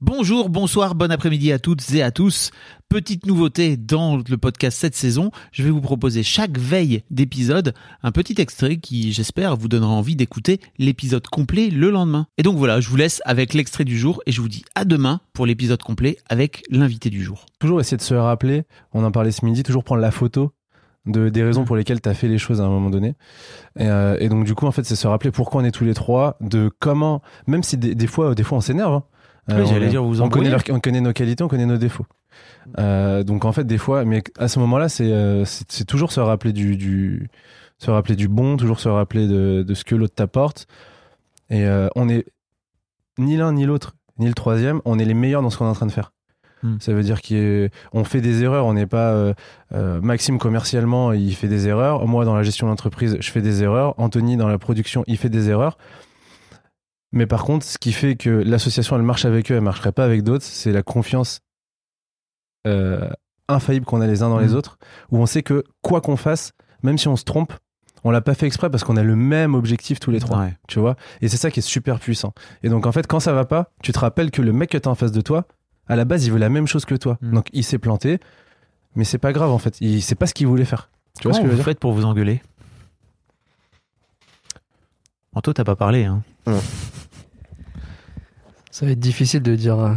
Bonjour, bonsoir, bon après-midi à toutes et à tous. Petite nouveauté dans le podcast cette saison, je vais vous proposer chaque veille d'épisode un petit extrait qui, j'espère, vous donnera envie d'écouter l'épisode complet le lendemain. Et donc voilà, je vous laisse avec l'extrait du jour et je vous dis à demain pour l'épisode complet avec l'invité du jour. Toujours essayer de se rappeler, on en parlait ce midi, toujours prendre la photo de, des raisons pour lesquelles tu as fait les choses à un moment donné. Et, euh, et donc du coup, en fait, c'est se rappeler pourquoi on est tous les trois, de comment, même si des, des fois, des fois on s'énerve. hein. Oui, j'allais on, dire, vous on connaît, embrouillez. leur- on connaît nos qualités, on connaît nos défauts. Euh, donc en fait, des fois, mais à ce moment-là, c'est euh, toujours se rappeler du, du se rappeler du bon, toujours se rappeler de, de ce que l'autre t'apporte. Et euh, on est ni l'un ni l'autre, ni le troisième, on est les meilleurs dans ce qu'on est en train de faire. Hmm. Ça veut dire qu'on fait des erreurs, on n'est pas euh, euh, Maxime commercialement, il fait des erreurs. Moi, dans la gestion d'entreprise, je fais des erreurs. Anthony, dans la production, il fait des erreurs. Mais par contre, ce qui fait que l'association, elle marche avec eux, elle marcherait pas avec d'autres, c'est la confiance euh, infaillible qu'on a les uns dans les Mhm. autres, où on sait que quoi qu'on fasse, même si on se trompe, on l'a pas fait exprès parce qu'on a le même objectif tous les trois, Ouais. tu vois? Et c'est ça qui est super puissant. Et donc en fait, quand ça va pas, tu te rappelles que le mec que t'as en face de toi, à la base, il veut la même chose que toi. Mhm. Donc il s'est planté, mais c'est pas grave en fait. Il sait pas ce qu'il voulait faire. Tu vois ce que je veux vous dire? faites pour vous engueuler? Anto, t'as pas parlé, hein Ça va être difficile de dire euh,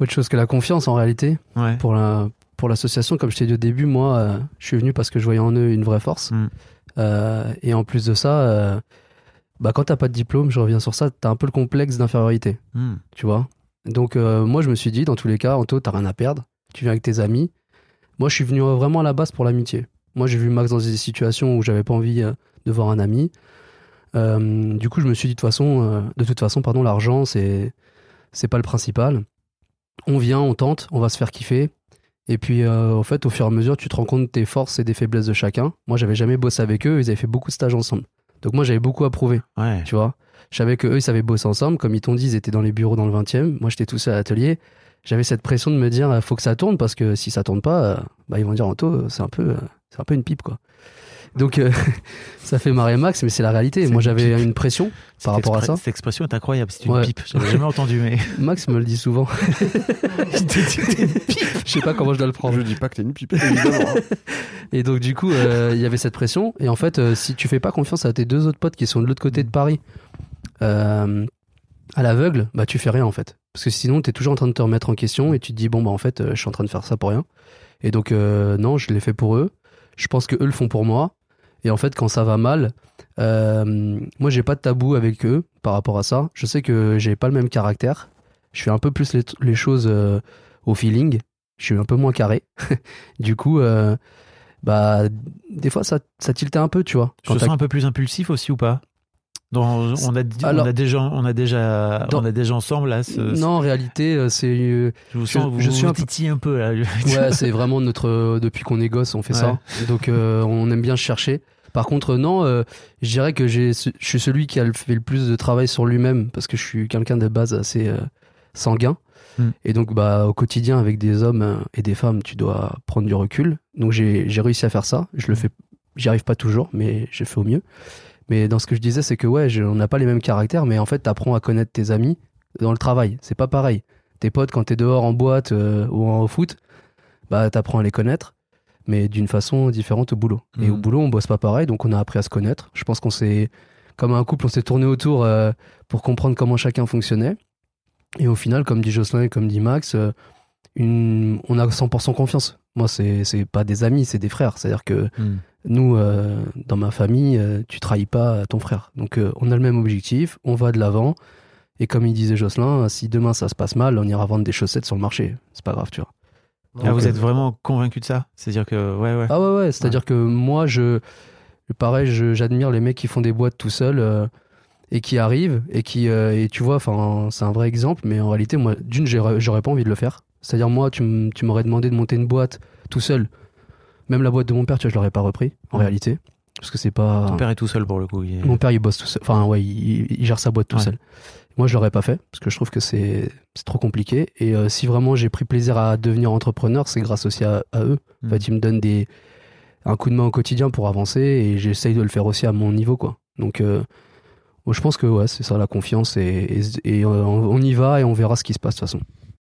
autre chose que la confiance en réalité. Ouais. Pour la pour l'association, comme je t'ai dit au début, moi, euh, je suis venu parce que je voyais en eux une vraie force. Mm. Euh, et en plus de ça, euh, bah, quand t'as pas de diplôme, je reviens sur ça, t'as un peu le complexe d'infériorité, Hmm. tu vois? Donc moi, je me suis dit, dans tous les cas, Anto, t'as rien à perdre. Tu viens avec tes amis. Moi, je suis venu vraiment à la base pour l'amitié. Moi, j'ai vu Max dans des situations où j'avais pas envie de voir un ami. Du coup, je me suis dit de toute façon, de toute façon, pardon, l'argent, c'est c'est pas le principal. On vient, on tente, on va se faire kiffer. Et puis, euh, au fait, au fur et à mesure, tu te rends compte des forces et des faiblesses de chacun. Moi, j'avais jamais bossé avec eux, ils avaient fait beaucoup de stages ensemble. Donc, moi, j'avais beaucoup à prouver, Ouais. tu vois. Je savais que eux, ils savaient bosser ensemble. Comme ils t'ont dit, ils étaient dans les bureaux dans le 20e. Moi, j'étais tout seul à l'atelier. J'avais cette pression de me dire, euh, faut que ça tourne parce que si ça tourne pas, euh, bah, ils vont dire, Anto, c'est un peu, c'est un peu une pipe, quoi. Donc, euh, ça fait marrer Max, mais c'est la réalité. Moi, une j'avais pipe. une pression Cette par rapport à ça. Cette expression est incroyable, c'est une Ouais. pipe. J'avais jamais entendu, mais. Max me le dit souvent. Je sais pas comment je dois le prendre. Je dis pas que t'es une pipe, évidemment. hein. Et donc du coup, euh, il y avait cette pression. Et en fait, euh, si tu fais pas confiance à tes deux autres potes qui sont de l'autre côté de Paris, euh, à l'aveugle, bah tu fais rien en fait. Parce que sinon, tu es toujours en train de te remettre en question et tu te dis bon bah en fait, euh, je suis en train de faire ça pour rien. Et donc euh, non, je l'ai fait pour eux. Je pense que eux le font pour moi. Et en fait, quand ça va mal, euh, moi j'ai pas de tabou avec eux par rapport à ça. Je sais que j'ai pas le même caractère. Je fais un peu plus les, les choses euh, au feeling. Je suis un peu moins carré. du coup, euh, bah des fois ça, ça tiltait un peu, tu vois. Je Quand te sens un peu plus impulsif aussi ou pas? Dans- on, a, dit- Alors- on a déjà, on a déjà, Dans- on a déjà ensemble là. ce- non, en réalité, euh, c'est euh, je vous je- sens, vous, je suis vous un titillez un peu là. ouais, c'est vraiment notre euh, depuis qu'on est gosse, on fait ça. Donc euh, on aime bien chercher. Par contre, non, euh, je dirais que je suis celui qui a le- fait le plus de travail sur lui-même parce que je suis quelqu'un de base assez euh, sanguin. Mm. Et donc, bah, au quotidien, avec des hommes et des femmes, tu dois prendre du recul. Donc, j'ai, j'ai réussi à faire ça. Je le fais, j'y arrive pas toujours, mais j'ai fait au mieux. Mais dans ce que je disais, c'est que ouais, je- on n'a pas les mêmes caractères, mais en fait, t'apprends à connaître tes amis dans le travail. C'est pas pareil. Tes potes, quand t'es dehors en boîte euh, ou en foot, bah, t'apprends à les connaître, mais d'une façon différente au boulot. Et au boulot, on bosse pas pareil, donc on a appris à se connaître. Je pense qu'on s'est, comme un couple, on s'est tourné autour euh, pour comprendre comment chacun fonctionnait. Et au final, comme dit Jocelyn et comme dit Max, euh, une, on a 100% confiance. Moi, c'est pas des amis, c'est des frères. C'est-à-dire que Hmm. nous, euh, dans ma famille, euh, tu trahis pas ton frère. Donc, euh, on a le même objectif, on va de l'avant. Et comme il disait Jocelyn, si demain ça se passe mal, on ira vendre des chaussettes sur le marché. C'est pas grave, tu vois. Ah, vous êtes vraiment convaincu de ça? C'est-à-dire que, ouais, ouais. Ah ouais, ouais. C'est-à-dire que moi, je, pareil, j'admire les mecs qui font des boîtes tout seuls. euh, et qui arrive et qui euh, et tu vois enfin c'est un vrai exemple mais en réalité moi d'une j'aurais pas envie de le faire c'est à dire moi tu m'aurais demandé de monter une boîte tout seul même la boîte de mon père tu vois je l'aurais pas repris en Ouais. réalité parce que c'est pas Ton père est tout seul pour le coup. il mon père il bosse tout seul enfin ouais il, il gère sa boîte tout Ouais. seul moi je l'aurais pas fait parce que je trouve que c'est trop compliqué et euh, si vraiment j'ai pris plaisir à devenir entrepreneur c'est grâce aussi à, à eux en Mm. fait ils me donnent des un coup de main au quotidien pour avancer et j'essaye de le faire aussi à mon niveau quoi donc euh, je pense que ouais c'est ça la confiance et, et, et, euh, on y va et on verra ce qui se passe de toute façon